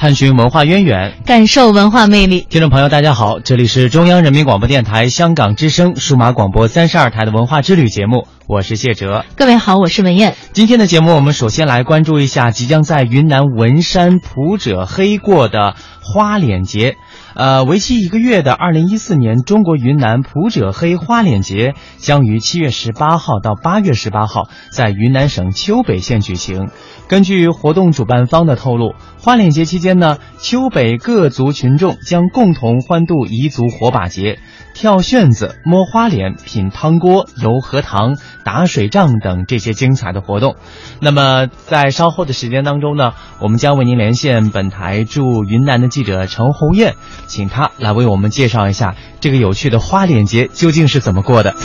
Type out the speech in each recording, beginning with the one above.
探寻文化渊源，感受文化魅力。听众朋友，大家好，这里是中央人民广播电台香港之声数码广播三十二台的文化之旅节目，我是谢哲。各位好，我是文艳。今天的节目，我们首先来关注一下即将在云南文山普者黑过的花脸节。呃，为期一个月的二零一四年中国云南普者黑花脸节将于七月十八号到八月十八号在云南省丘北县举行。根据活动主办方的透露，花脸节期间呢，丘北各族群众将共同欢度彝族火把节。跳旋子、摸花脸、品汤锅、游荷塘、打水仗等这些精彩的活动。那么，在稍后的时间当中呢，我们将为您连线本台驻云南的记者陈红艳，请他来为我们介绍一下这个有趣的花脸节究竟是怎么过的。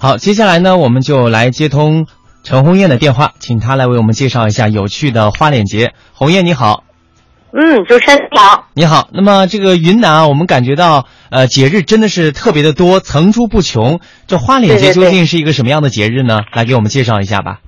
好，接下来呢，我们就来接通陈红艳的电话，请她来为我们介绍一下有趣的花脸节。红艳你好，嗯，主持人你好，你好。那么这个云南啊，我们感觉到呃节日真的是特别的多，层出不穷。这花脸节究竟是一个什么样的节日呢？来给我们介绍一下吧。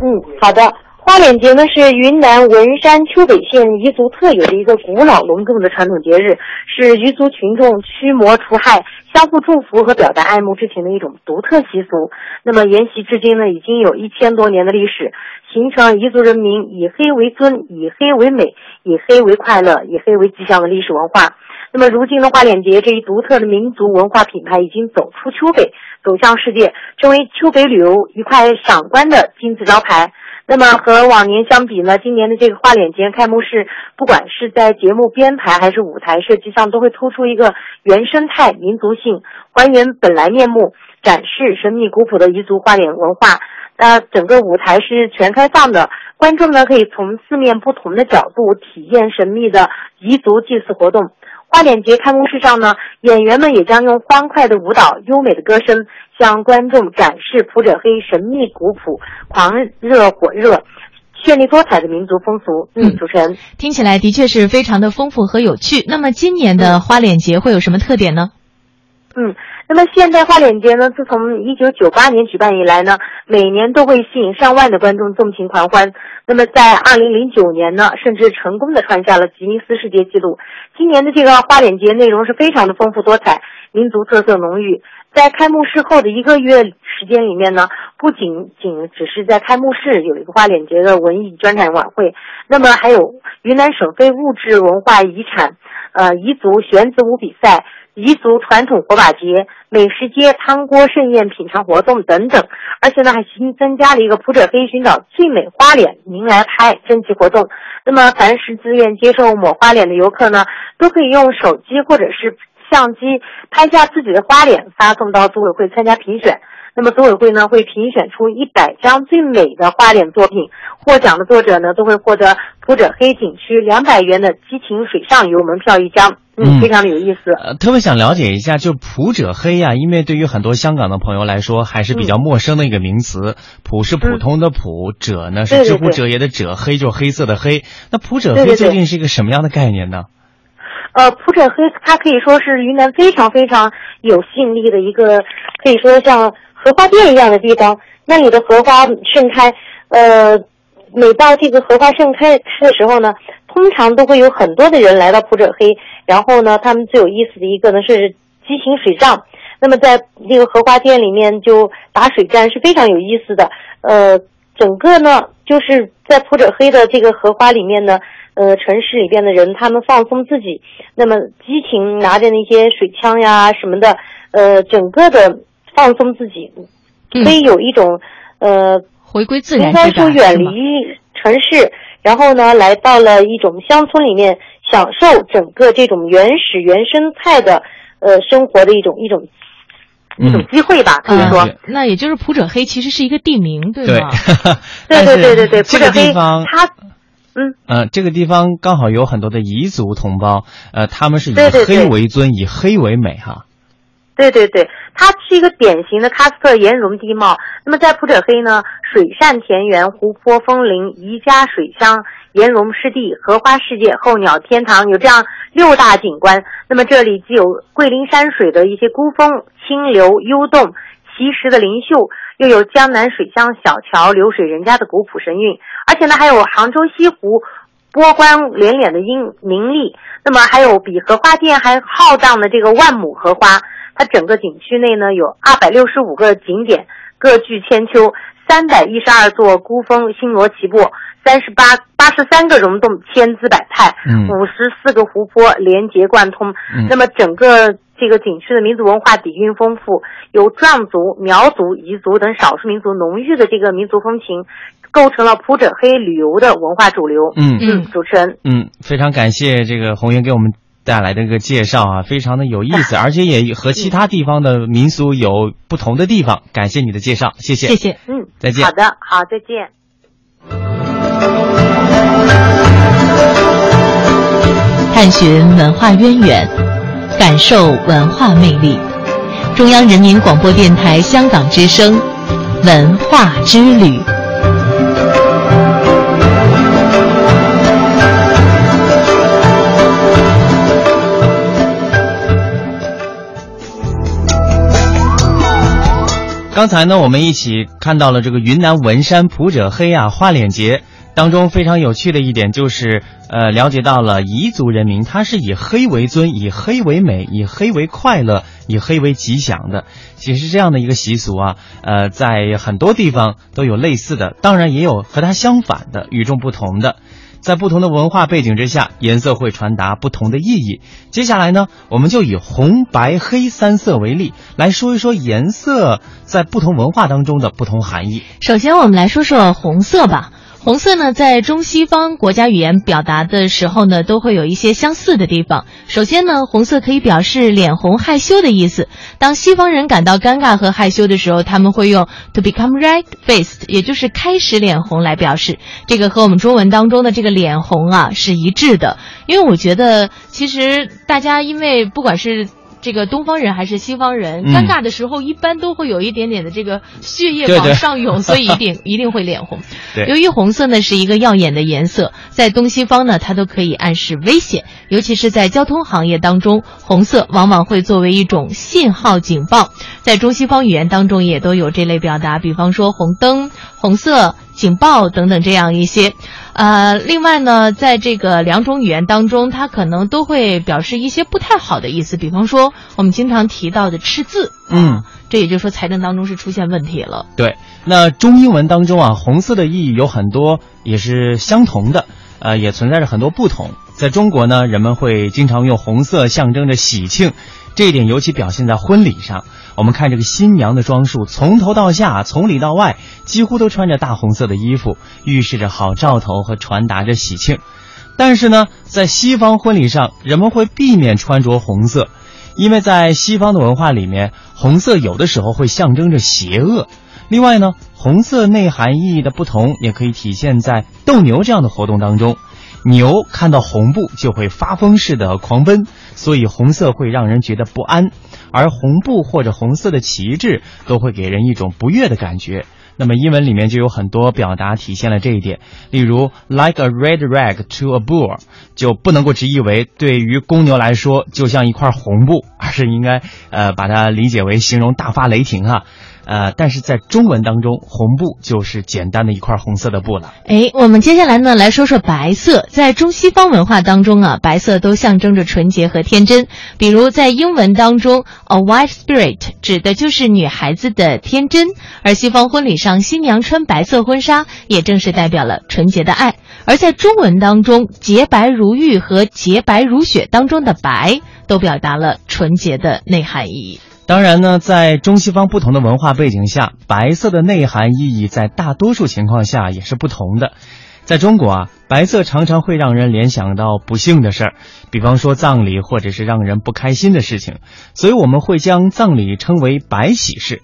嗯，好的。花脸节呢是云南文山丘北县彝族特有的一个古老隆重的传统节日，是彝族群众驱魔除害、相互祝福和表达爱慕之情的一种独特习俗。那么沿袭至今呢，已经有一千多年的历史，形成彝族人民以黑为尊、以黑为美、以黑为快乐、以黑为吉祥的历史文化。那么如今的花脸节这一独特的民族文化品牌已经走出丘北，走向世界，成为丘北旅游一块赏观的金字招牌。那么和往年相比呢，今年的这个花脸节开幕式，不管是在节目编排还是舞台设计上，都会突出一个原生态、民族性，还原本来面目，展示神秘古朴的彝族花脸文化。那整个舞台是全开放的，观众呢可以从四面不同的角度体验神秘的彝族祭祀活动。花脸节开幕式上呢，演员们也将用欢快的舞蹈、优美的歌声。向观众展示普者黑神秘古朴、狂热火热、绚丽多彩的民族风俗。嗯，主持人听起来的确是非常的丰富和有趣。那么今年的花脸节会有什么特点呢？嗯，那么现代花脸节呢，自从一九九八年举办以来呢，每年都会吸引上万的观众纵情狂欢。那么在二零零九年呢，甚至成功的创下了吉尼斯世界纪录。今年的这个花脸节内容是非常的丰富多彩，民族特色浓郁。在开幕式后的一个月时间里面呢，不仅仅只是在开幕式有一个花脸节的文艺专场晚会，那么还有云南省非物质文化遗产，呃，彝族玄子舞比赛、彝族传统火把节、美食街、汤锅盛宴品尝活动等等，而且呢还新增加了一个普者黑寻找最美花脸，您来拍征集活动。那么凡是自愿接受抹花脸的游客呢，都可以用手机或者是。相机拍下自己的花脸，发送到组委会参加评选。那么组委会呢会评选出一百张最美的花脸作品，获奖的作者呢都会获得普者黑景区两百元的激情水上游门票一张。嗯，非常的有意思。呃，特别想了解一下，就普者黑呀，因为对于很多香港的朋友来说还是比较陌生的一个名词。普是普通的普，者呢是知乎者也的者，黑就是黑色的黑。那普者黑究竟是一个什么样的概念呢？呃，普者黑，它可以说是云南非常非常有吸引力的一个，可以说像荷花店一样的地方。那里的荷花盛开，呃，每到这个荷花盛开开的时候呢，通常都会有很多的人来到普者黑。然后呢，他们最有意思的一个呢是激情水仗，那么在那个荷花店里面就打水战是非常有意思的。呃，整个呢就是在普者黑的这个荷花里面呢，呃，城市里边的人他们放松自己，那么激情拿着那些水枪呀什么的，呃，整个的放松自己，可以有一种呃回归自然应该说远离城市，然后呢来到了一种乡村里面，享受整个这种原始原生态的呃生活的一种一种。一种机会吧，可以说，那也就是普者黑其实是一个地名，对吗？对对 对对对，这个地方，它，嗯嗯，这个地方刚好有很多的彝族同胞，呃，他们是以黑为尊，以黑为美，哈。对对对，它是一个典型的喀斯特岩溶地貌。那么在普者黑呢，水善田园、湖泊枫林、宜家水乡、岩溶湿地、荷花世界、候鸟天堂，有这样六大景观。那么这里既有桂林山水的一些孤峰、清流、幽洞、奇石的灵秀，又有江南水乡小桥流水人家的古朴神韵，而且呢还有杭州西湖波光连连的英名丽。那么还有比荷花店还浩荡的这个万亩荷花。它整个景区内呢有二百六十五个景点，各具千秋；三百一十二座孤峰星罗棋布，三十八八十三个溶洞千姿百态，五十四个湖泊连接贯通。那么整个这个景区的民族文化底蕴丰富，有壮族、苗族、彝族等少数民族浓郁的这个民族风情，构成了普者黑旅游的文化主流。嗯嗯，主持人，嗯，非常感谢这个红云给我们。带来的这个介绍啊，非常的有意思，而且也和其他地方的民俗有不同的地方。感谢你的介绍，谢谢，谢谢，嗯，再见。好的，好，再见。探寻文化渊源，感受文化魅力。中央人民广播电台香港之声，文化之旅。刚才呢，我们一起看到了这个云南文山普者黑啊花脸节当中非常有趣的一点，就是呃了解到了彝族人民他是以黑为尊，以黑为美，以黑为快乐，以黑为吉祥的。其实这样的一个习俗啊，呃，在很多地方都有类似的，当然也有和它相反的、与众不同的。在不同的文化背景之下，颜色会传达不同的意义。接下来呢，我们就以红、白、黑三色为例，来说一说颜色在不同文化当中的不同含义。首先，我们来说说红色吧。红色呢，在中西方国家语言表达的时候呢，都会有一些相似的地方。首先呢，红色可以表示脸红、害羞的意思。当西方人感到尴尬和害羞的时候，他们会用 to become red-faced，也就是开始脸红来表示。这个和我们中文当中的这个脸红啊是一致的。因为我觉得，其实大家因为不管是这个东方人还是西方人，尴尬的时候一般都会有一点点的这个血液往上涌，所以一定一定会脸红。由于红色呢是一个耀眼的颜色，在东西方呢它都可以暗示危险，尤其是在交通行业当中，红色往往会作为一种信号警报。在中西方语言当中也都有这类表达，比方说红灯、红色。警报等等这样一些，呃，另外呢，在这个两种语言当中，它可能都会表示一些不太好的意思，比方说我们经常提到的赤字，嗯，这也就是说财政当中是出现问题了。对，那中英文当中啊，红色的意义有很多也是相同的，呃，也存在着很多不同。在中国呢，人们会经常用红色象征着喜庆。这一点尤其表现在婚礼上。我们看这个新娘的装束，从头到下，从里到外，几乎都穿着大红色的衣服，预示着好兆头和传达着喜庆。但是呢，在西方婚礼上，人们会避免穿着红色，因为在西方的文化里面，红色有的时候会象征着邪恶。另外呢，红色内涵意义的不同，也可以体现在斗牛这样的活动当中。牛看到红布就会发疯似的狂奔，所以红色会让人觉得不安，而红布或者红色的旗帜都会给人一种不悦的感觉。那么英文里面就有很多表达体现了这一点，例如 like a red rag to a bull，就不能够直译为对于公牛来说就像一块红布，而是应该呃把它理解为形容大发雷霆哈。呃，但是在中文当中，红布就是简单的一块红色的布了。哎，我们接下来呢来说说白色，在中西方文化当中啊，白色都象征着纯洁和天真。比如在英文当中，a white spirit 指的就是女孩子的天真，而西方婚礼上新娘穿白色婚纱，也正是代表了纯洁的爱。而在中文当中，洁白如玉和洁白如雪当中的白，都表达了纯洁的内涵意义。当然呢，在中西方不同的文化背景下，白色的内涵意义在大多数情况下也是不同的。在中国啊，白色常常会让人联想到不幸的事儿，比方说葬礼或者是让人不开心的事情，所以我们会将葬礼称为白喜事。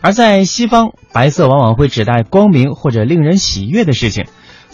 而在西方，白色往往会指代光明或者令人喜悦的事情。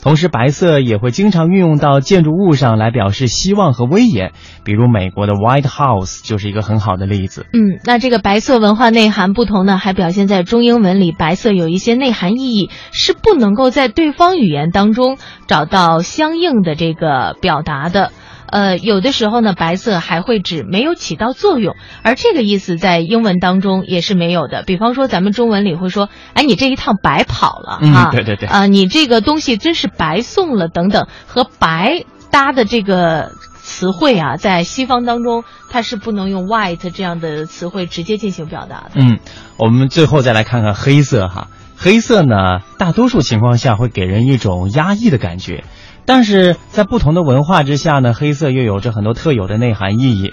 同时，白色也会经常运用到建筑物上来表示希望和威严，比如美国的 White House 就是一个很好的例子。嗯，那这个白色文化内涵不同呢，还表现在中英文里，白色有一些内涵意义是不能够在对方语言当中找到相应的这个表达的。呃，有的时候呢，白色还会指没有起到作用，而这个意思在英文当中也是没有的。比方说，咱们中文里会说，哎，你这一趟白跑了啊，对对对，啊，你这个东西真是白送了等等，和白搭的这个词汇啊，在西方当中它是不能用 white 这样的词汇直接进行表达的。嗯，我们最后再来看看黑色哈，黑色呢，大多数情况下会给人一种压抑的感觉。但是在不同的文化之下呢，黑色又有着很多特有的内涵意义。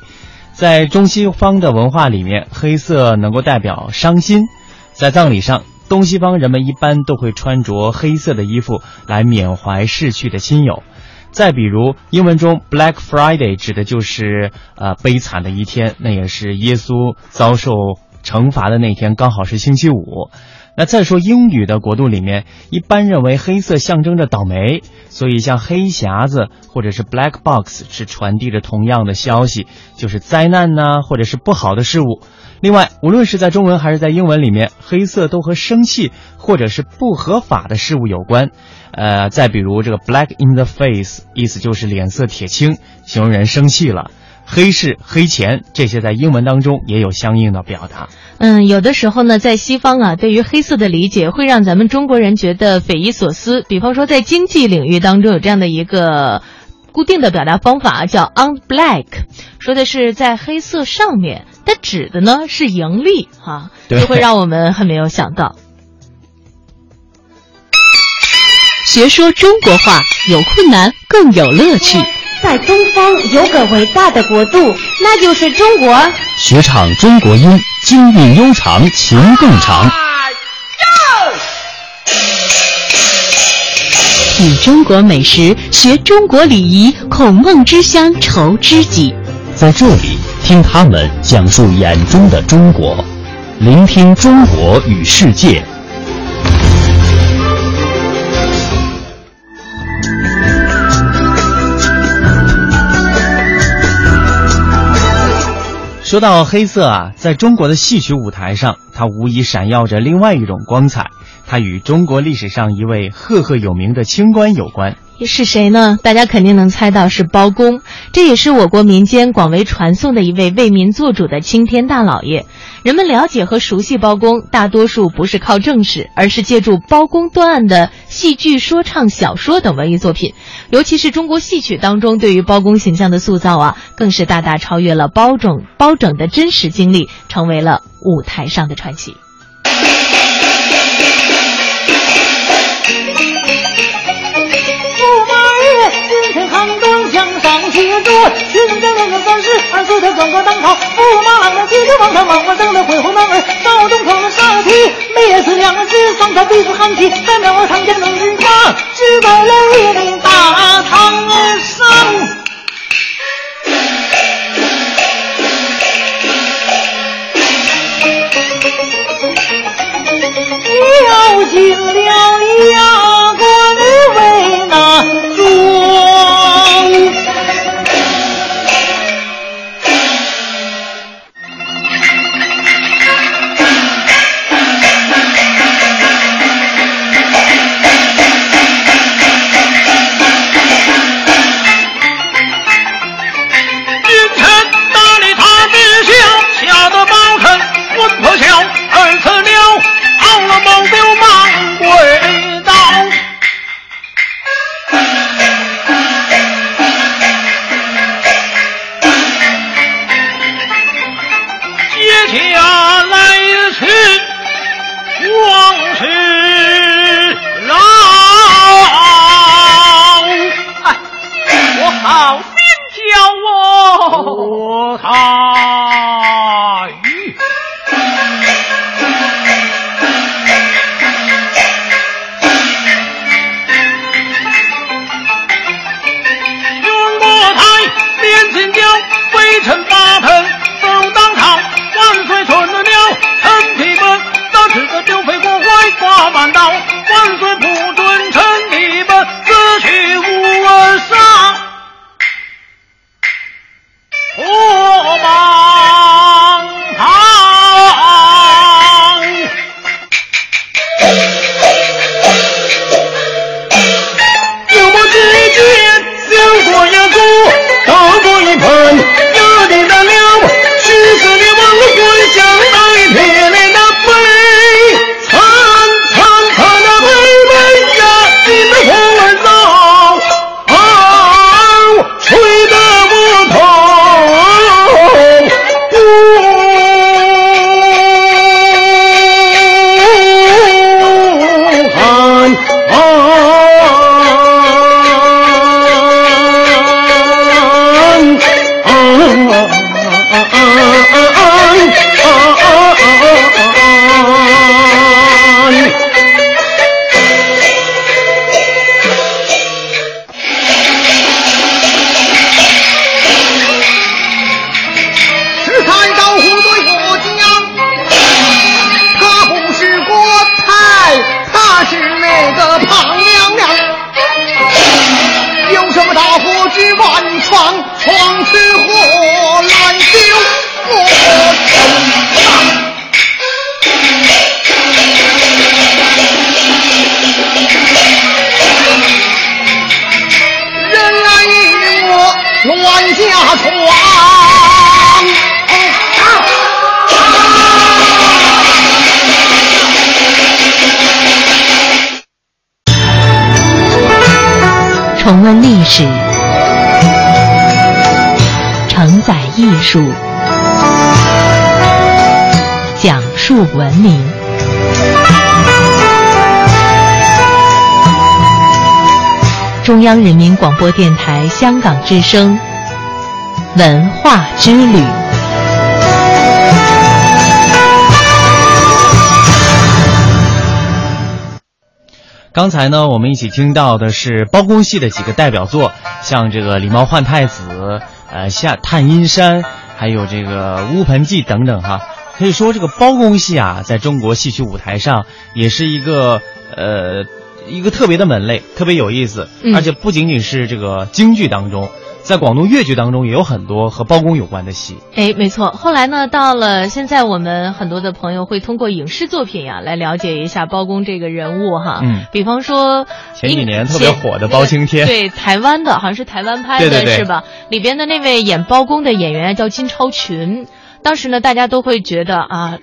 在中西方的文化里面，黑色能够代表伤心。在葬礼上，东西方人们一般都会穿着黑色的衣服来缅怀逝去的亲友。再比如，英文中 Black Friday 指的就是呃悲惨的一天，那也是耶稣遭受惩罚的那天，刚好是星期五。那再说英语的国度里面，一般认为黑色象征着倒霉，所以像黑匣子或者是 black box 是传递着同样的消息，就是灾难呢，或者是不好的事物。另外，无论是在中文还是在英文里面，黑色都和生气或者是不合法的事物有关。呃，再比如这个 black in the face，意思就是脸色铁青，形容人生气了。黑市、黑钱这些在英文当中也有相应的表达。嗯，有的时候呢，在西方啊，对于黑色的理解会让咱们中国人觉得匪夷所思。比方说，在经济领域当中有这样的一个固定的表达方法，叫 on black，说的是在黑色上面，它指的呢是盈利哈，就会让我们很没有想到。学说中国话有困难更有乐趣。在东方有个伟大的国度，那就是中国。学唱中国音，京韵悠长，情更长。品中国美食，学中国礼仪，孔孟之乡愁知己。在这里，听他们讲述眼中的中国，聆听中国与世界。说到黑色啊，在中国的戏曲舞台上，它无疑闪耀着另外一种光彩。它与中国历史上一位赫赫有名的清官有关。是谁呢？大家肯定能猜到是包公，这也是我国民间广为传颂的一位为民做主的青天大老爷。人们了解和熟悉包公，大多数不是靠正史，而是借助包公断案的戏剧、说唱、小说等文艺作品。尤其是中国戏曲当中对于包公形象的塑造啊，更是大大超越了包拯包拯的真实经历，成为了舞台上的传奇。学生将两个三十，二四条转个当朝，驸马郎的骑着王朝，王八灯的恢宏男儿，到东方的杀气，灭死两只，双朝鼻子寒气，三庙堂前能人家，只在雷岭大堂上，跳进了衙他。重温历史，承载艺术，讲述文明。中央人民广播电台香港之声，文化之旅。刚才呢，我们一起听到的是包公戏的几个代表作，像这个《狸猫换太子》、呃《下探阴山》，还有这个《乌盆记》等等哈。可以说，这个包公戏啊，在中国戏曲舞台上也是一个呃一个特别的门类，特别有意思。嗯而且不仅仅是这个京剧当中，在广东粤剧当中也有很多和包公有关的戏。哎，没错。后来呢，到了现在，我们很多的朋友会通过影视作品呀、来了解一下包公这个人物哈。嗯比方说前几年特别火的包青天对台湾的，好像是台湾拍的，是吧？里边的那位演包公的演员叫金超群，当时呢，大家都会觉得啊，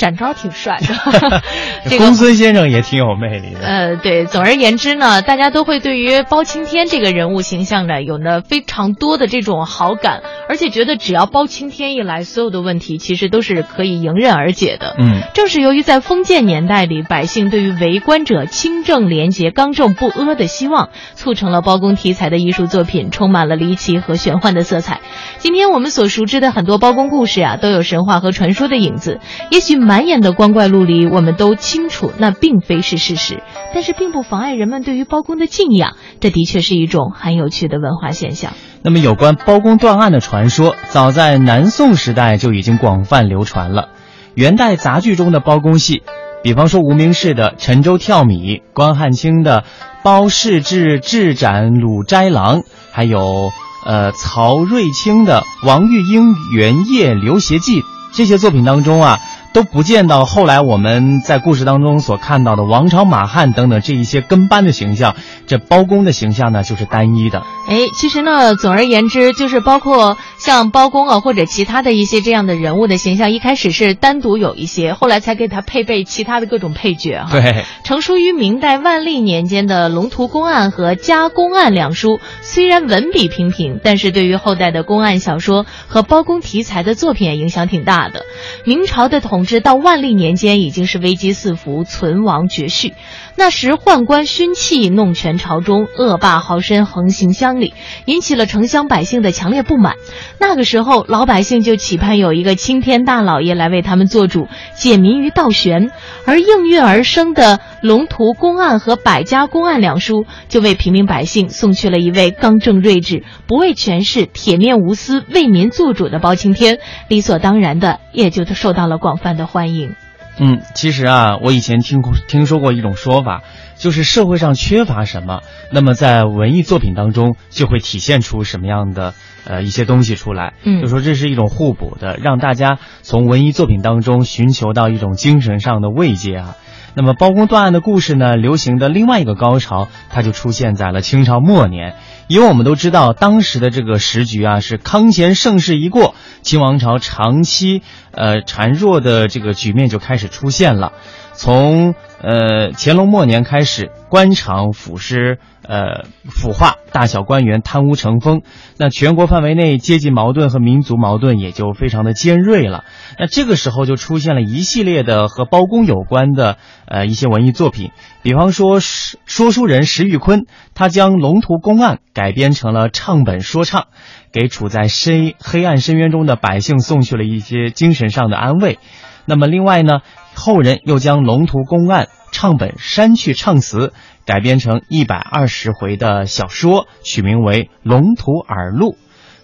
展昭挺帅的，这个公孙先生也挺有魅力的。呃，对，总而言之呢，大家都会对于包青天这个人物形象呢，有呢非常多的这种好感，而且觉得只要包青天一来，所有的问题其实都是可以迎刃而解的。嗯，正是由于在封建年代里，百姓对于为官者清正廉洁、刚正不阿的希望，促成了包公题材的艺术作品充满了离奇和玄幻的色彩。今天我们所熟知的很多包公故事啊，都有神话和传说的影子。也许满眼的光怪陆离，我们都清楚那并非是事实，但是并不妨碍人们对于包公的敬仰。这的确是一种很有趣的文化现象。那么，有关包公断案的传说，早在南宋时代就已经广泛流传了。元代杂剧中的包公戏，比方说无名氏的《沉舟跳米》，关汉卿的《包氏志智斩鲁斋郎》，还有呃曹瑞清的《王玉英元夜流邪记》，这些作品当中啊。都不见到后来我们在故事当中所看到的王朝马汉等等这一些跟班的形象，这包公的形象呢就是单一的。哎，其实呢，总而言之，就是包括像包公啊，或者其他的一些这样的人物的形象，一开始是单独有一些，后来才给他配备其他的各种配角哈。对，成书于明代万历年间的《龙图公案》和《家公案》两书，虽然文笔平平，但是对于后代的公案小说和包公题材的作品也影响挺大的。明朝的统总之到万历年间已经是危机四伏、存亡绝续。那时宦官勋气弄权朝中，恶霸豪绅横行乡里，引起了城乡百姓的强烈不满。那个时候，老百姓就期盼有一个青天大老爷来为他们做主，解民于倒悬。而应运而生的《龙图公案》和《百家公案》两书，就为平民百姓送去了一位刚正睿智、不畏权势、铁面无私、为民做主的包青天，理所当然的也就受到了广泛的欢迎。嗯，其实啊，我以前听过听说过一种说法，就是社会上缺乏什么，那么在文艺作品当中就会体现出什么样的呃一些东西出来。嗯就说这是一种互补的，让大家从文艺作品当中寻求到一种精神上的慰藉啊。那么包公断案的故事呢，流行的另外一个高潮，它就出现在了清朝末年。因为我们都知道，当时的这个时局啊，是康乾盛世一过，清王朝长期呃孱弱的这个局面就开始出现了。从呃乾隆末年开始，官场、腐蚀呃腐化，大小官员贪污成风，那全国范围内阶级矛盾和民族矛盾也就非常的尖锐了。那这个时候就出现了一系列的和包公有关的呃一些文艺作品，比方说说书人石玉坤，他将龙图公案改编成了唱本说唱，给处在深黑暗深渊中的百姓送去了一些精神上的安慰。那么另外呢，后人又将龙图公案唱本删去唱词，改编成一百二十回的小说，取名为《龙图耳录》。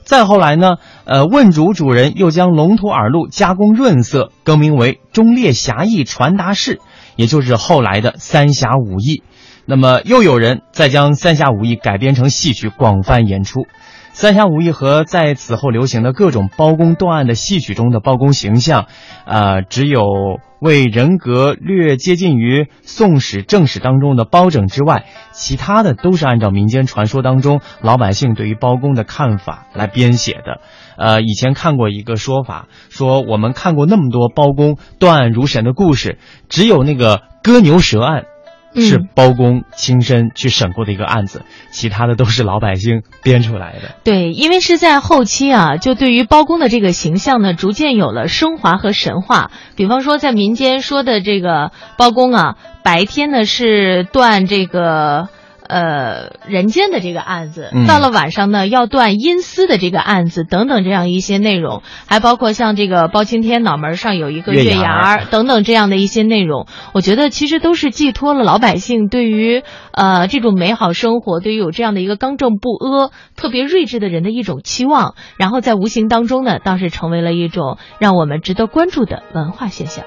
再后来呢，呃，问主主人又将《龙图耳录》加工润色，更名为《忠烈侠义传达室》，也就是后来的《三侠五义》。那么又有人再将《三侠五义》改编成戏曲，广泛演出。三侠五义和在此后流行的各种包公断案的戏曲中的包公形象，呃，只有为人格略接近于《宋史》《正史》当中的包拯之外，其他的都是按照民间传说当中老百姓对于包公的看法来编写的。呃，以前看过一个说法，说我们看过那么多包公断案如神的故事，只有那个割牛舌案。是包公亲身去审过的一个案子，其他的都是老百姓编出来的。对，因为是在后期啊，就对于包公的这个形象呢，逐渐有了升华和神话。比方说，在民间说的这个包公啊，白天呢是断这个。呃，人间的这个案子，到了晚上呢，要断阴司的这个案子，等等这样一些内容，还包括像这个包青天脑门上有一个月牙儿等等这样的一些内容，我觉得其实都是寄托了老百姓对于呃这种美好生活，对于有这样的一个刚正不阿、特别睿智的人的一种期望，然后在无形当中呢，倒是成为了一种让我们值得关注的文化现象。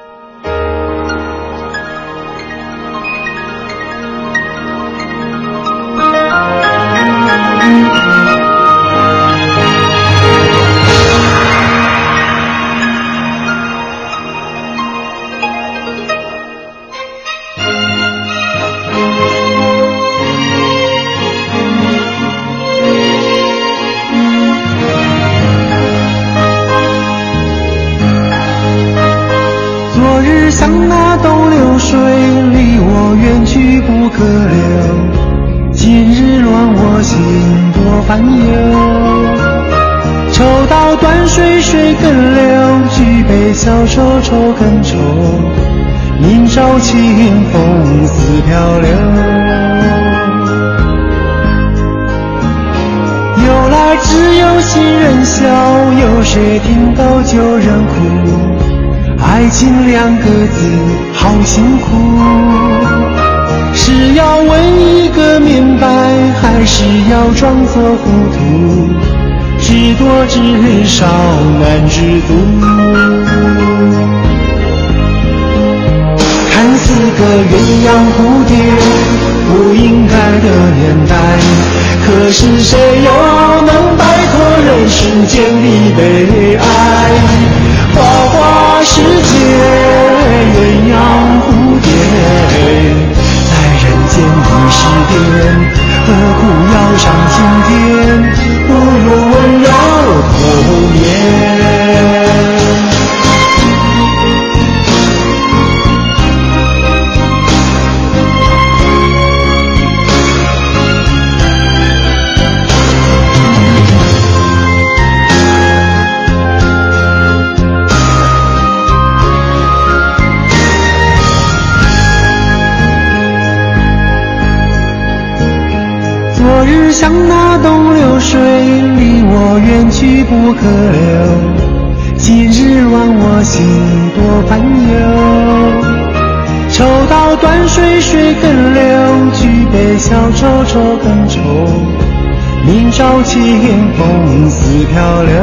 小说愁更愁，明朝清风似飘流。由来只有新人笑，有谁听到旧人哭？爱情两个字，好辛苦。是要问一个明白，还是要装作糊涂？知多知少难知足。看似个鸳鸯蝴蝶，不应该的年代，可是谁又能摆脱人世间的悲哀？花花世界，鸳鸯蝴蝶，在人间已是癫，何苦要上青天？不如温柔童年。水，离我远去不可留。今日望我心多烦忧。抽刀断水水更流，举杯消愁愁更愁。明朝清风似飘流。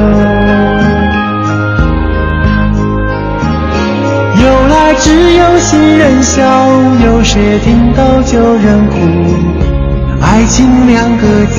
由来只有新人笑，有谁听到旧人哭？爱情两个字，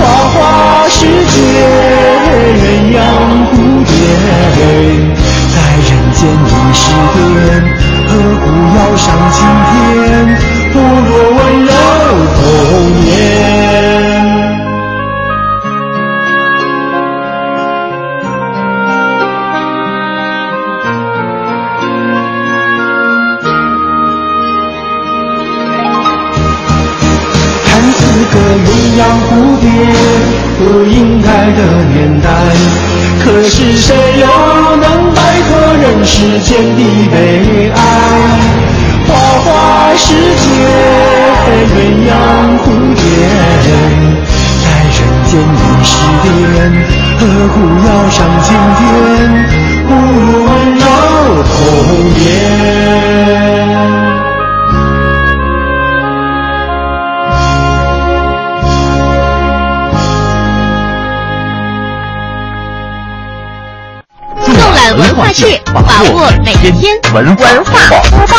花花世界，鸳鸯蝴蝶，在人间已是癫，何苦要上青天？不若温柔童年。鸳鸯蝴蝶不应该的年代，可是谁又能摆脱人世间的悲哀？花花世界，鸳鸯蝴蝶，在人间已是癫，何苦要上青天？不如温柔童年。化趣，把握每一天文文化播报。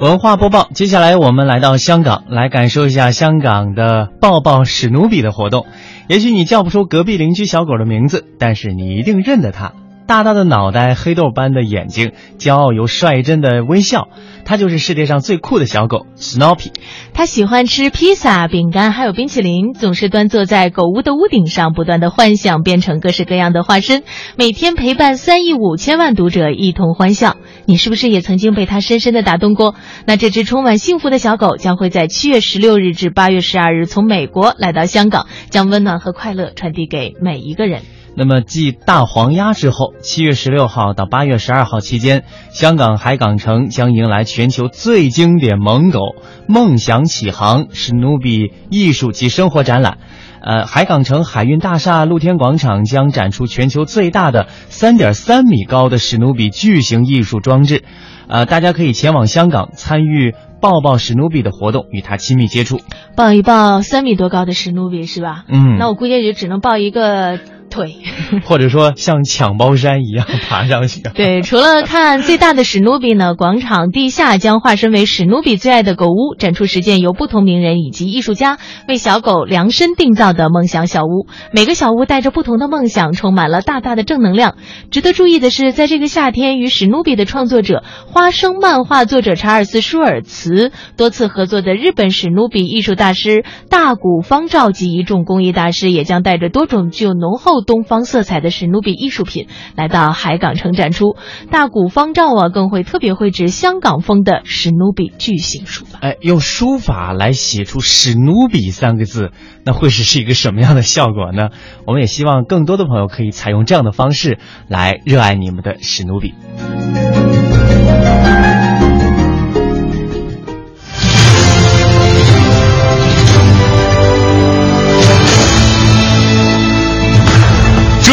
文化播报，接下来我们来到香港，来感受一下香港的抱抱史努比的活动。也许你叫不出隔壁邻居小狗的名字，但是你一定认得它。大大的脑袋，黑豆般的眼睛，骄傲又率真的微笑，它就是世界上最酷的小狗 Snoopy。它喜欢吃披萨、饼干，还有冰淇淋，总是端坐在狗屋的屋顶上，不断的幻想变成各式各样的化身，每天陪伴三亿五千万读者一同欢笑。你是不是也曾经被它深深的打动过？那这只充满幸福的小狗将会在七月十六日至八月十二日从美国来到香港，将温暖和快乐传递给每一个人。那么继大黄鸭之后，七月十六号到八月十二号期间，香港海港城将迎来全球最经典萌狗“梦想起航”史努比艺术及生活展览。呃，海港城海运大厦露天广场将展出全球最大的三点三米高的史努比巨型艺术装置。呃，大家可以前往香港参与抱抱史努比的活动，与他亲密接触。抱一抱三米多高的史努比是吧？嗯那我估计也就只能抱一个腿。或者说像抢包山一样爬上去。对，除了看最大的史努比呢，广场地下将化身为史努比最爱的狗屋，展出十件由不同名人以及艺术家为小狗量身定造的梦想小屋。每个小屋带着不同的梦想，充满了大大的正能量。值得注意的是，在这个夏天，与史努比的创作者、花生漫画作者查尔斯·舒尔茨多次合作的日本史努比艺术大师大谷方照及一众工艺大师，也将带着多种具有浓厚东方色彩的史努比艺术品来到海港城展出。大谷方照啊，更会特别绘制香港风的史努比巨型书法。哎，用书法来写出“史努比”三个字，那会是是一个什么样的效果呢？我们也希望更多的朋友可以采用这样的方式来热爱你们的史努比。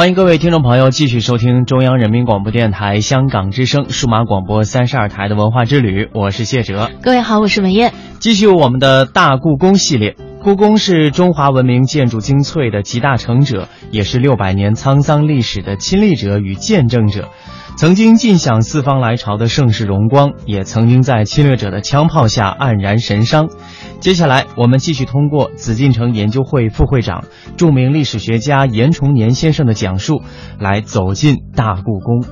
欢迎各位听众朋友继续收听中央人民广播电台香港之声数码广播三十二台的文化之旅，我是谢哲。各位好，我是文艳。继续我们的大故宫系列，故宫是中华文明建筑精粹的集大成者，也是六百年沧桑历史的亲历者与见证者。曾经尽享四方来朝的盛世荣光，也曾经在侵略者的枪炮下黯然神伤。接下来，我们继续通过紫禁城研究会副会长、著名历史学家严崇年先生的讲述，来走进大故宫。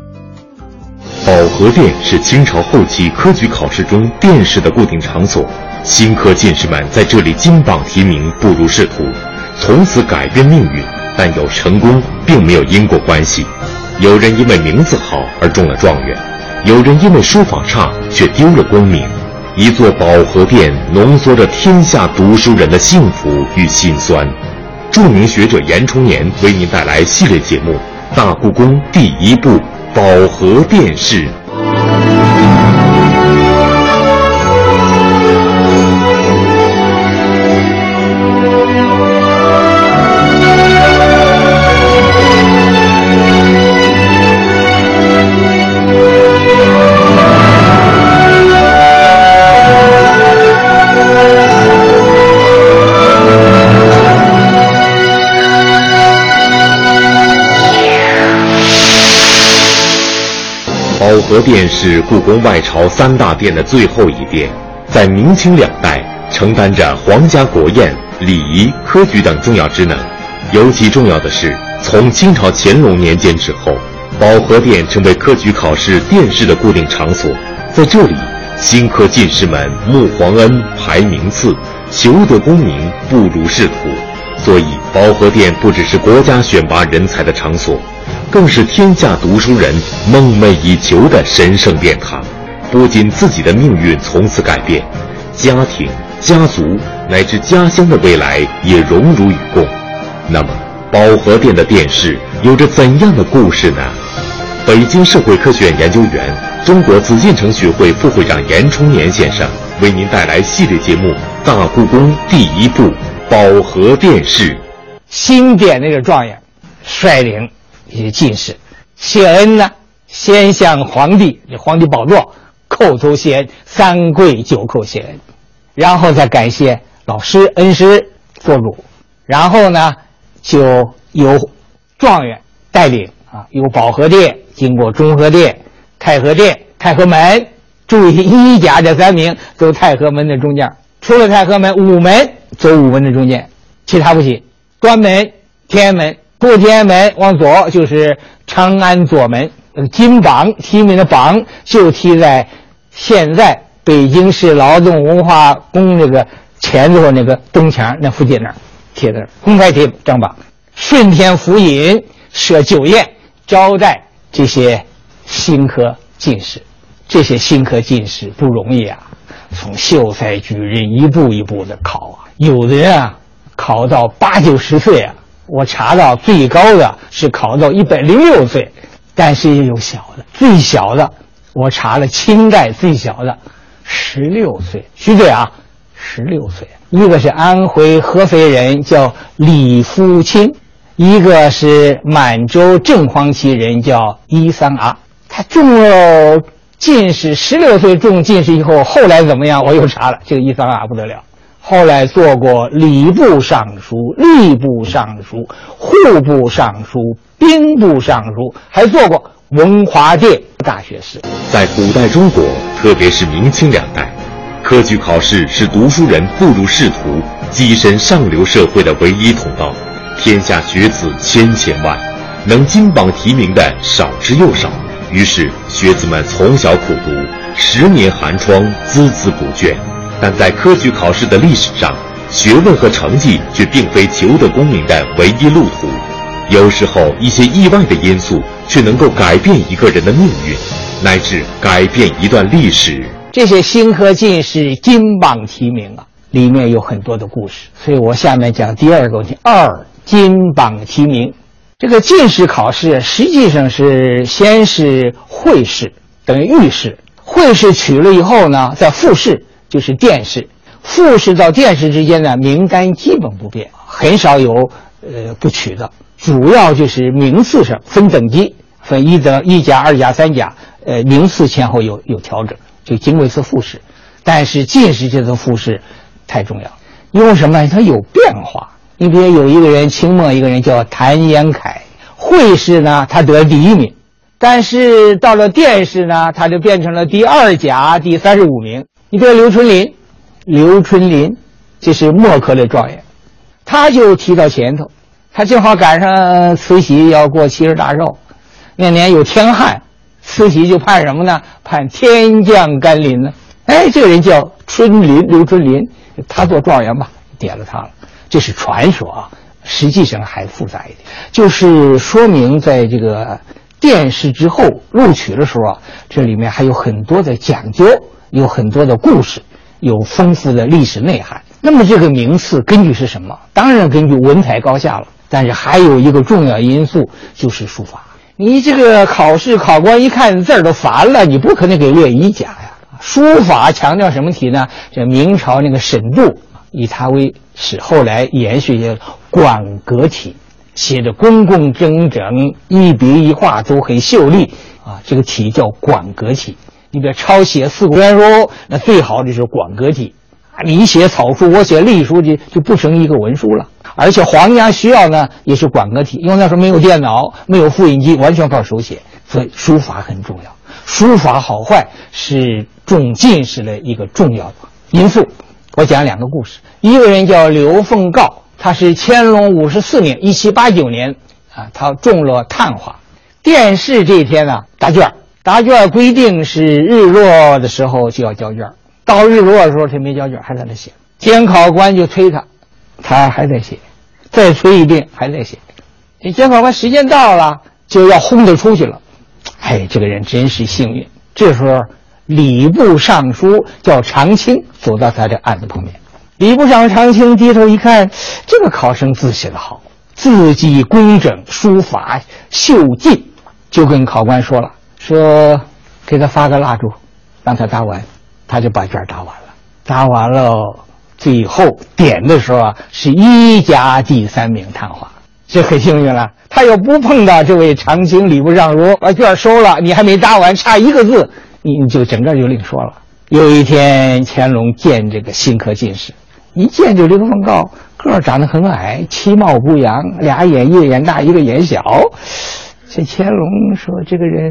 保和殿是清朝后期科举考试中殿试的固定场所，新科进士们在这里金榜题名，步入仕途，从此改变命运。但有成功，并没有因果关系。有人因为名字好而中了状元，有人因为书法差却丢了功名。一座保和殿浓缩着天下读书人的幸福与辛酸。著名学者严崇年为您带来系列节目《大故宫第一部保和殿事》。保和殿是故宫外朝三大殿的最后一殿，在明清两代承担着皇家国宴、礼仪、科举等重要职能。尤其重要的是，从清朝乾隆年间之后，保和殿成为科举考试殿试的固定场所。在这里，新科进士们慕皇恩、排名次、求得功名、步入仕途。所以，保和殿不只是国家选拔人才的场所。更是天下读书人梦寐以求的神圣殿堂，不仅自己的命运从此改变，家庭、家族乃至家乡的未来也荣辱与共。那么，保和殿的殿试有着怎样的故事呢？北京社会科学院研究员、中国紫禁城学会副会长严崇年先生为您带来系列节目《大故宫第一部保和殿试》。新点那个状元，率领。一些进士谢恩呢，先向皇帝这皇帝宝座叩头谢恩，三跪九叩谢恩，然后再感谢老师恩师做主，然后呢就由状元带领啊，由保和殿经过中和殿、太和殿、太和门，注意一甲这三名走太和门的中间，除了太和门，午门走午门的中间，其他不行，关门、天安门。过天安门往左就是长安左门，金榜题名的榜就题在现在北京市劳动文化宫那个前头那个东墙那附近那儿贴的公开贴张榜。顺天府尹设酒宴招待这些新科进士，这些新科进士不容易啊，从秀才举人一步一步的考啊，有的人啊考到八九十岁啊。我查到最高的是考到一百零六岁，但是也有小的，最小的我查了清代最小的十六岁，虚岁啊，十六岁。一个是安徽合肥人，叫李福清；一个是满洲正黄旗人，叫伊桑阿。他中了进士，十六岁中进士以后，后来怎么样？我又查了，这个伊桑阿不得了。后来做过礼部尚书、吏部尚书、户部尚书、兵部尚书，还做过文华殿大学士。在古代中国，特别是明清两代，科举考试是读书人步入仕途、跻身上流社会的唯一通道。天下学子千千万，能金榜题名的少之又少。于是学子们从小苦读，十年寒窗，孜孜不倦。但在科举考试的历史上，学问和成绩却并非求得功名的唯一路途。有时候，一些意外的因素却能够改变一个人的命运，乃至改变一段历史。这些新科进士金榜题名啊，里面有很多的故事。所以我下面讲第二个问题：二金榜题名。这个进士考试实际上是先是会试，等于预试。会试取了以后呢，再复试就是殿试。复试到殿试之间呢，名单基本不变，很少有呃不取的。主要就是名次上分等级，分一等、一甲、二甲、三甲，呃，名次前后有有调整，就经过一次复试。但是进士这次复试太重要，因为什么？它有变化。你比如有一个人，清末一个人叫谭延闿，会试呢他得第一名，但是到了殿试呢，他就变成了第二甲第三十五名。你比如刘春霖，刘春霖这是墨客的状元，他就提到前头。他正好赶上慈禧要过七十大寿，那年有天旱，慈禧就盼什么呢？盼天降甘霖呢。哎，这个人叫春霖，刘春霖，他做状元吧，点了他了。这是传说啊，实际上还复杂一点，就是说明在这个殿试之后录取的时候啊，这里面还有很多的讲究，有很多的故事，有丰富的历史内涵。那么这个名次根据是什么？当然根据文采高下了。但是还有一个重要因素就是书法。你这个考试考官一看字儿都烦了，你不可能给略一甲呀。书法强调什么体呢？这明朝那个沈度以他为始，后来延续下馆阁体，写的工工整整，一笔一画都很秀丽啊。这个体叫馆阁体。你比如抄写四国全书，那最好的是馆阁体。你写草书，我写隶书，就就不成一个文书了。而且皇家需要呢，也是馆阁体，因为那时候没有电脑，没有复印机，完全靠手写，所以书法很重要。书法好坏是中进士的一个重要因素。我讲两个故事，一个人叫刘凤告，他是乾隆五十四年（一七八九年）啊，他中了探花。殿试这一天呢，答卷，答卷规定是日落的时候就要交卷。到日落的时候，他没交卷，还在那写。监考官就催他，他还在写，再催一遍，还在写。这监考官时间到了，就要轰他出去了。哎，这个人真是幸运。这时候，礼部尚书叫常清走到他的案子旁边。礼部尚书常清低头一看，这个考生字写得好，字迹工整，书法秀劲，就跟考官说了：“说给他发个蜡烛，让他答完。”他就把卷答完了，答完了，最后点的时候啊，是一甲第三名探花，这很幸运了。他要不碰到这位常清礼部尚书，把卷收了，你还没答完，差一个字，你你就整个就另说了。有一天，乾隆见这个新科进士，一见就刘凤告，个儿长得很矮，其貌不扬，俩眼一个眼大，一个眼小。这乾隆说：“这个人，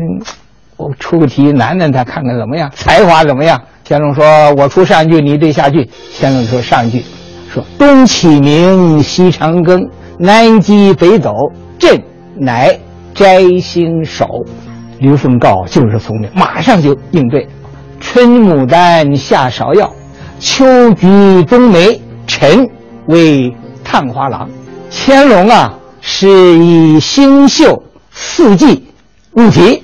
我出个题难难他，看看怎么样，才华怎么样。”乾隆说：“我出上句，你对下句。”乾隆说：“上句，说东启明，西长庚，南击北斗，朕乃摘星手。”刘凤告就是聪明，马上就应对：“春牡丹，夏芍药，秋菊冬梅，臣为探花郎。”乾隆啊，是以星宿四季入题，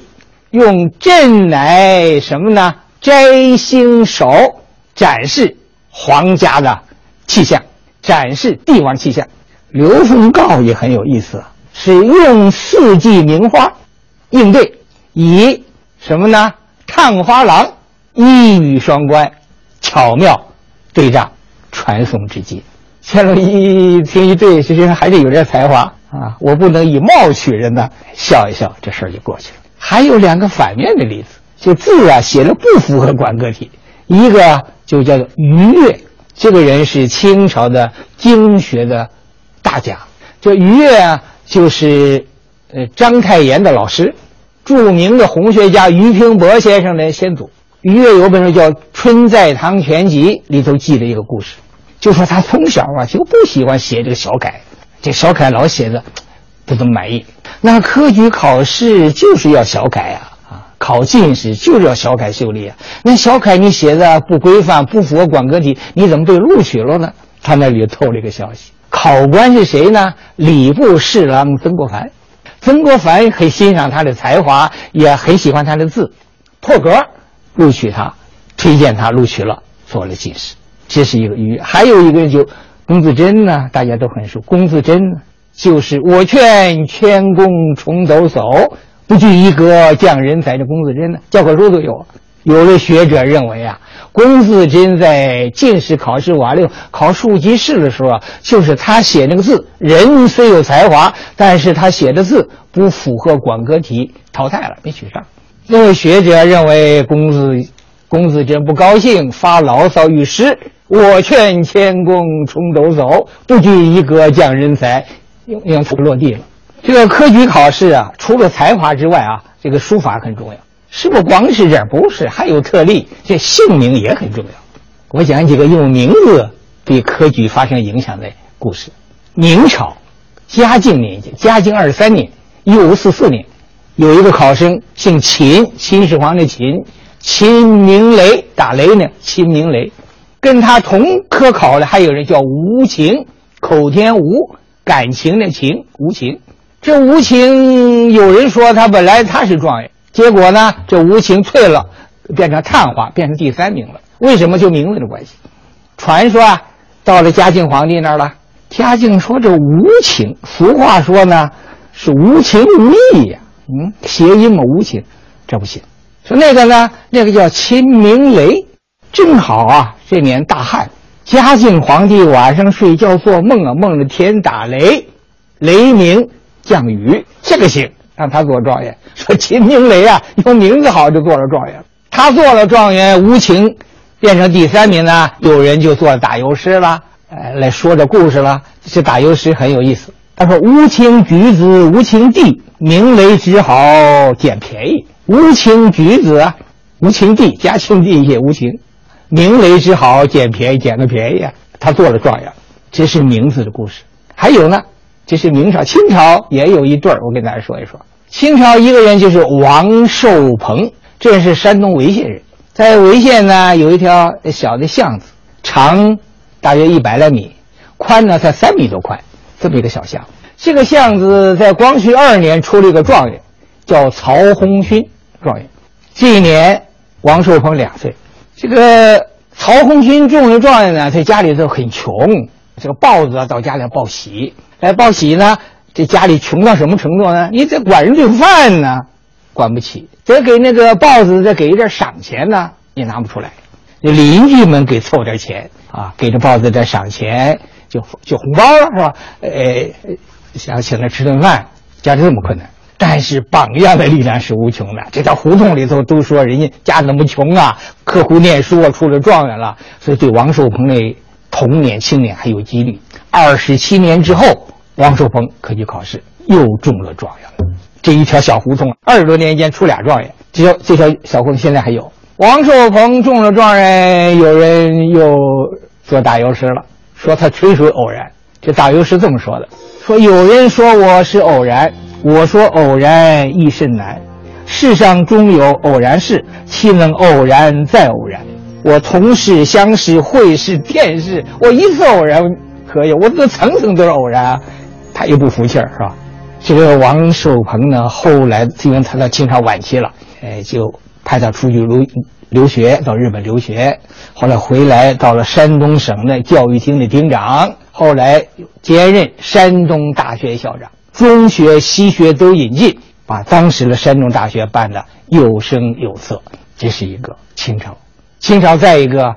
用朕来什么呢？摘星手，展示皇家的气象，展示帝王气象。刘凤告也很有意思，是用四季名花应对，以什么呢？探花郎一语双关，巧妙对仗，传颂之极。乾隆一听一对，其实还是有点才华啊！我不能以貌取人呢，笑一笑，这事儿就过去了。还有两个反面的例子。就字啊写的不符合管个体，一个就叫做于越，这个人是清朝的经学的大家。这于越啊，就是呃章太炎的老师，著名的红学家于平伯先生的先祖。于越有本书叫《春在堂全集》，里头记了一个故事，就说他从小啊就不喜欢写这个小楷，这小楷老写的不怎么满意。那科举考试就是要小楷啊啊，考进士就是要小楷秀丽啊。那小楷你写的不规范，不符合管科体，你怎么被录取了呢？他那里透了一个消息，考官是谁呢？礼部侍郎曾国藩。曾国藩很欣赏他的才华，也很喜欢他的字，破格录取他，推荐他录取了，做了进士。这是一个鱼，还有一个人就龚自珍呢，大家都很熟。龚自珍，就是我劝谦公重抖擞，不拘一格降人才的龚自珍呢，教科书都有。有的学者认为啊，龚自珍在进士考试瓦六考庶吉士的时候啊，就是他写那个字，人虽有才华，但是他写的字不符合管科题，淘汰了，没取上。那位学者认为龚自龚自珍不高兴，发牢骚御史：“我劝谦恭重抖擞，不拘一格降人才。”用用词落地了。这个科举考试啊，除了才华之外啊，这个书法很重要。是不光是这？不是，还有特例，这姓名也很重要。我讲几个用名字对科举发生影响的故事。明朝嘉靖年间，嘉靖二十三年（一五四四年），有一个考生姓秦，秦始皇的秦，秦明雷，打雷呢，秦明雷。跟他同科考的还有人叫吴情，口天吴，感情的情，吴情。这吴情有人说他本来他是状元。结果呢？这吴情退了，变成探花，变成第三名了。为什么？就名字的关系。传说啊，到了嘉靖皇帝那儿了。嘉靖说：“这无情，俗话说呢，是无情无义呀。嗯，谐音嘛，无情，这不行。说那个呢，那个叫秦明雷，正好啊，这年大旱，嘉靖皇帝晚上睡觉做梦啊，梦着天打雷，雷鸣降雨，这个行。”让他做状元，说秦明雷啊，用名字好就做了状元。他做了状元，无情变成第三名呢。有人就做打油诗了，呃，来说这故事了。这打油诗很有意思。他说：“无情举子无情弟，明雷只好捡便宜。无情举子，无情弟嘉庆帝也无情，明雷只好捡便宜，捡个便宜。他做了状元，这是名字的故事。还有呢。”这是明朝，清朝也有一对儿，我跟大家说一说。清朝一个人就是王寿鹏，这是山东潍县人，在潍县呢有一条小的巷子，长大约一百来米，宽呢才三米多宽，这么一个小巷。这个巷子在光绪二年出了一个状元，叫曹洪勋状元。这一年王寿鹏两岁，这个曹洪勋中了状元呢，他家里头很穷，这个豹子到家里报喜。来报喜呢？这家里穷到什么程度呢？你得管人顿饭呢，管不起；得给那个豹子再给一点赏钱呢，也拿不出来。邻居们给凑点钱啊，给这豹子点赏钱，就就红包了，是吧？呃，想请他吃顿饭，家里这么困难。但是榜样的力量是无穷的。这条胡同里头都说人家家那么穷啊，刻苦念书啊，出了状元了，所以对王寿鹏的童年、青年还有激励。二十七年之后。王寿鹏科举考试又中了状元，这一条小胡同二十多年间出俩状元，这条这条小胡同现在还有。王寿鹏中了状元，有人又做打油诗了，说他纯属偶然。这打油诗这么说的：说有人说我是偶然，我说偶然亦甚难。世上终有偶然事，岂能偶然再偶然？我同事相识会试殿试，我一次偶然可以，我这层层都是偶然。他又不服气儿，是吧？这个王寿鹏呢，后来因为他到清朝晚期了，哎，就派他出去留留学，到日本留学。后来回来到了山东省的教育厅的厅长，后来兼任山东大学校长，中学西学都引进，把当时的山东大学办得有声有色。这是一个清朝。清朝再一个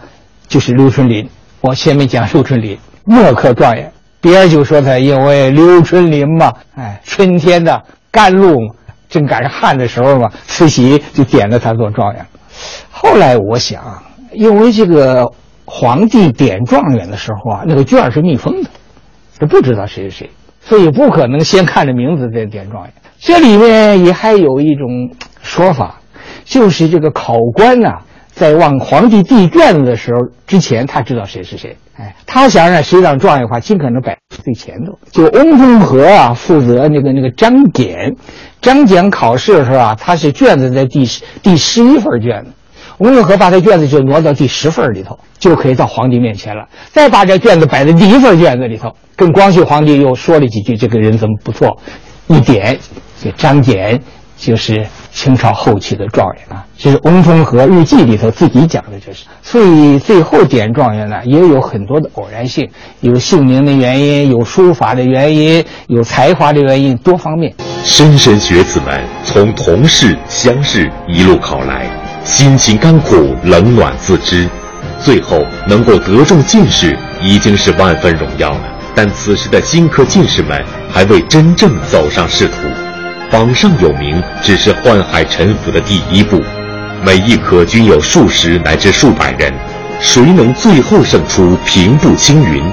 就是刘春霖，我前面讲刘春霖，墨客状元。别人就说他因为刘春霖嘛，哎，春天的甘露，正赶上旱的时候嘛，慈禧就点了他做状元。后来我想，因为这个皇帝点状元的时候啊，那个卷是密封的，他不知道谁是谁，所以不可能先看着名字再点状元。这里面也还有一种说法，就是这个考官呐。在往皇帝递卷子的时候，之前他知道谁是谁，哎，他想让谁当状元的话，尽可能摆最前头。就翁同龢啊，负责那个那个张检，张检考试的时候啊，他是卷子在第十第十一份卷子，翁同龢把这卷子就挪到第十份里头，就可以到皇帝面前了。再把这卷子摆在第一份卷子里头，跟光绪皇帝又说了几句，这个人怎么不错，一点，这张謇就是清朝后期的状元啊，这是翁同龢日记里头自己讲的，这是。所以最后点状元呢，也有很多的偶然性，有姓名的原因，有书法的原因，有才华的原因，多方面。莘莘学子们从同事、乡试一路考来，辛勤甘苦，冷暖自知，最后能够得中进士，已经是万分荣耀了。但此时的新科进士们还未真正走上仕途。榜上有名只是宦海沉浮的第一步，每一科均有数十乃至数百人，谁能最后胜出平步青云？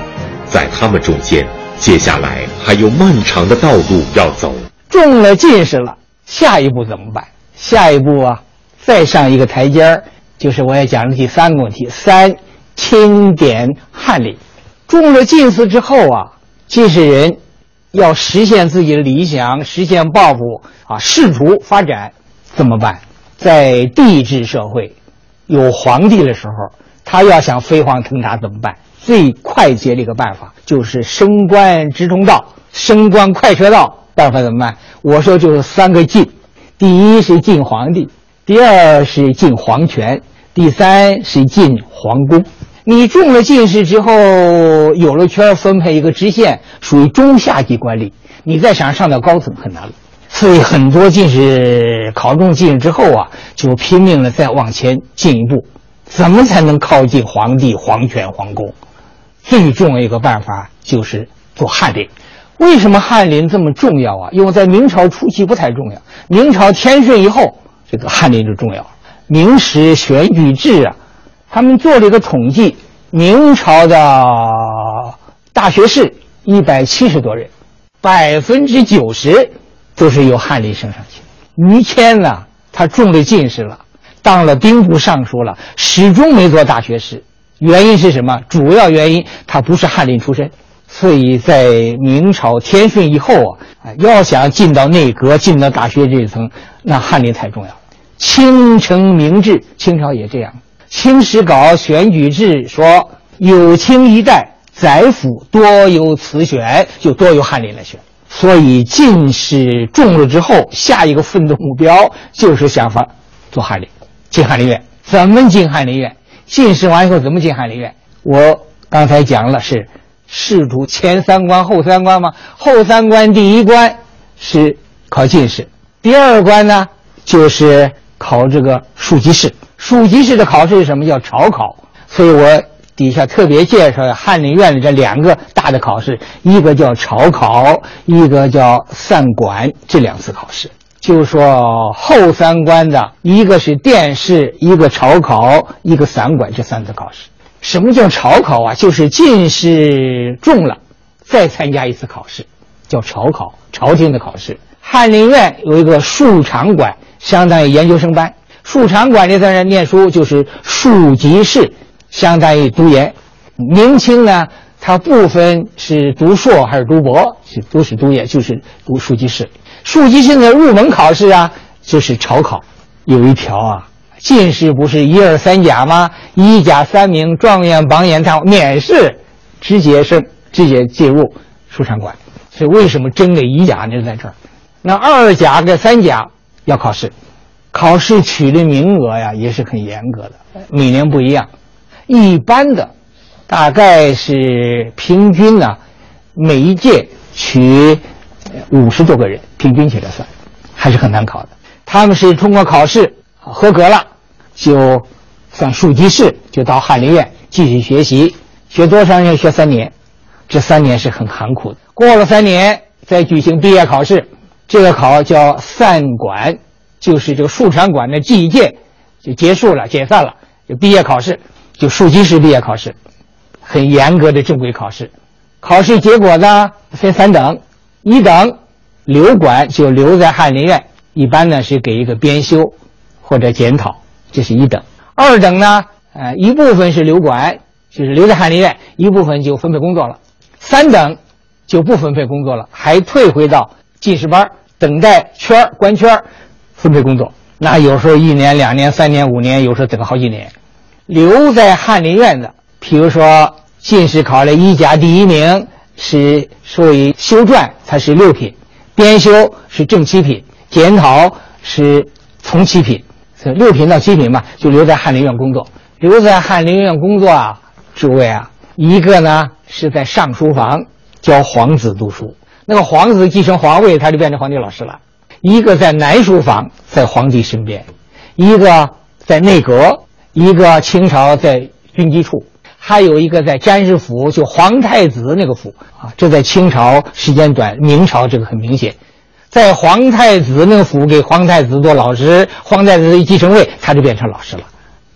在他们中间，接下来还有漫长的道路要走。中了进士了，下一步怎么办？下一步啊，再上一个台阶儿，就是我也讲了第三个问题：三，钦点翰林。中了进士之后啊，进士人。要实现自己的理想，实现抱负啊，仕途发展怎么办？在帝制社会，有皇帝的时候，他要想飞黄腾达怎么办？最快捷的一个办法就是升官直通道，升官快车道。办法怎么办？我说就是三个进：第一是进皇帝，第二是进皇权，第三是进皇宫。你中了进士之后，有了圈分配一个知县，属于中下级官吏。你再想上到高层很难，所以很多进士考中进士之后啊，就拼命的再往前进一步。怎么才能靠近皇帝、皇权、皇宫？最重要一个办法就是做翰林。为什么翰林这么重要啊？因为在明朝初期不太重要，明朝天顺以后，这个翰林就重要。明史选举制啊。他们做了一个统计，明朝的大学士一百七十多人，百分之九十都是由翰林升上去。于谦呢，他中了进士了，当了兵部尚书了，始终没做大学士。原因是什么？主要原因他不是翰林出身，所以在明朝天顺以后啊，要想进到内阁、进到大学这一层，那翰林太重要。清承明制，清朝也这样。清史稿选举制说，有清一代宰辅多由此选，就多由翰林来选。所以进士中了之后，下一个奋斗目标就是想法做翰林，进翰林院。怎么进翰林院？进士完以后怎么进翰林院？我刚才讲了，是仕途前三关后三关吗？后三关第一关是考进士，第二关呢就是考这个庶吉士。庶吉士的考试是什么？叫朝考。所以我底下特别介绍翰林院的这两个大的考试，一个叫朝考，一个叫散馆。这两次考试，就说后三关的一个是殿试，一个朝考，一个散馆。这三次考试，什么叫朝考啊？就是进士中了，再参加一次考试，叫朝考，朝廷的考试。翰林院有一个庶长馆，相当于研究生班。庶长馆里在那念书，就是庶吉士，相当于读研。明清呢，它不分是读硕还是读博，是都是读研，就是读庶吉士。庶吉士的入门考试啊，就是朝考。有一条啊，进士不是一二三甲吗？一甲三名，状元、榜眼、探免试，直接升，直接进入庶场馆。所以为什么争个一甲呢？在这儿，那二甲跟三甲要考试。考试取的名额呀，也是很严格的，每年不一样。一般的，大概是平均呢，每一届取五十多个人，平均起来算，还是很难考的。他们是通过考试合格了，就算庶吉士，就到翰林院继续学习，学多少年？学三年，这三年是很寒苦的。过了三年，再举行毕业考试，这个考叫散馆。就是这个庶长馆的第一届就结束了，解散了，就毕业考试，就庶吉士毕业考试，很严格的正规考试。考试结果呢分三等，一等留馆就留在翰林院，一般呢是给一个编修或者检讨，这是一等。二等呢，呃一部分是留馆，就是留在翰林院，一部分就分配工作了。三等就不分配工作了，还退回到进士班儿等待圈儿官圈儿分配工作。那有时候一年、两年、三年、五年，有时候等好几年。留在翰林院的，比如说进士考了一甲第一名，是属于修撰，才是六品；编修是正七品，检讨是从七品。六品到七品嘛，就留在翰林院工作。留在翰林院工作啊，诸位啊，一个呢是在上书房教皇子读书，那个皇子继承皇位，他就变成皇帝老师了。一个在南书房，在皇帝身边；一个在内阁；一个清朝在军机处；还有一个在詹事府，就皇太子那个府啊。这在清朝时间短，明朝这个很明显，在皇太子那个府给皇太子做老师，皇太子一继承位，他就变成老师了，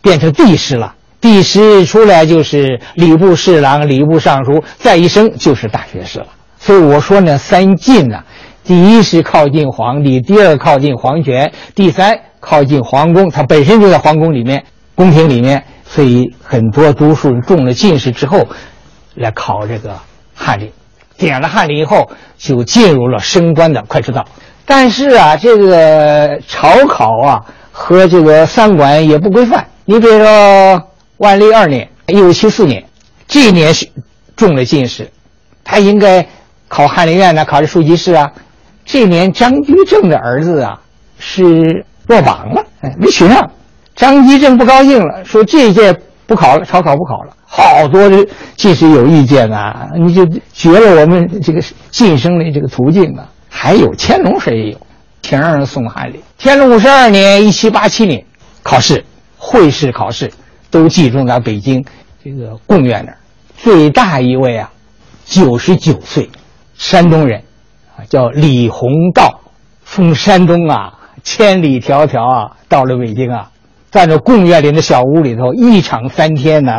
变成帝师了。帝师出来就是礼部侍郎、礼部尚书，再一升就是大学士了。所以我说呢，三进呢。第一是靠近皇帝，第二靠近皇权，第三靠近皇宫。他本身就在皇宫里面、宫廷里面，所以很多读书人中了进士之后，来考这个翰林，点了翰林以后，就进入了升官的快车道。但是啊，这个朝考啊和这个三管也不规范。你比如说万历二年（一五七四年），这一年是中了进士，他应该考翰林院呢，考这庶吉士啊。这年张居正的儿子啊是落榜了，哎，没取上。张居正不高兴了，说这届不考了，朝考不考了。好多的进士有意见啊，你就绝了我们这个晋升的这个途径啊。还有乾隆时也有，挺让人送翰林。乾隆五十二年（一七八七年）考试，会试考试都集中在北京这个贡院那儿。最大一位啊，九十九岁，山东人。啊叫李鸿道，从山东啊千里迢迢啊到了北京啊，在那贡院里的小屋里头一场三天呢，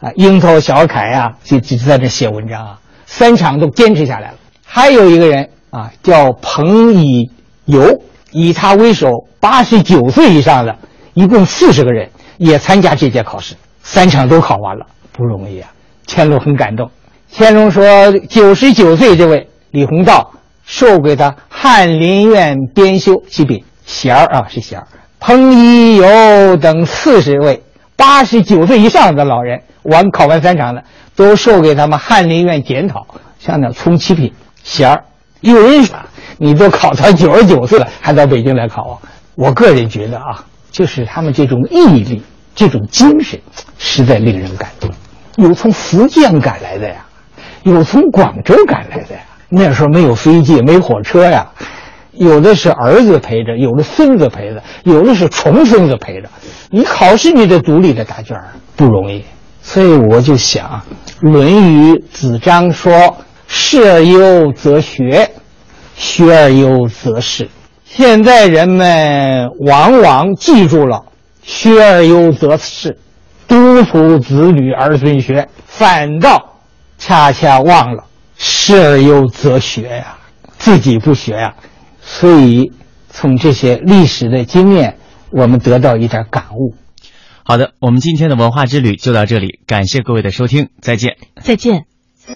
啊樱桃小楷啊就就在这写文章啊，三场都坚持下来了。还有一个人啊叫彭以游，以他为首，八十九岁以上的，一共四十个人也参加这届考试，三场都考完了，不容易啊。乾隆很感动，乾隆说九十九岁这位李鸿道。授给他翰林院编修七品衔儿啊，是衔儿。彭一游等四十位八十九岁以上的老人，完考完三场的，都授给他们翰林院检讨，像那从七品衔儿。有人说，你都考到九十九岁了，还到北京来考啊？我个人觉得啊，就是他们这种毅力、这种精神，实在令人感动。有从福建赶来的呀，有从广州赶来的呀。那时候没有飞机，没火车呀，有的是儿子陪着，有的孙子陪着，有的是重孙子陪着。你考试你得独立的答卷不容易。所以我就想，《论语》子张说：“事而优则学，学而优则仕。”现在人们往往记住了“学而优则仕”，督促子女儿孙学，反倒恰恰忘了。师而优则学呀，自己不学呀，所以从这些历史的经验，我们得到一点感悟。好的，我们今天的文化之旅就到这里，感谢各位的收听，再见，再见。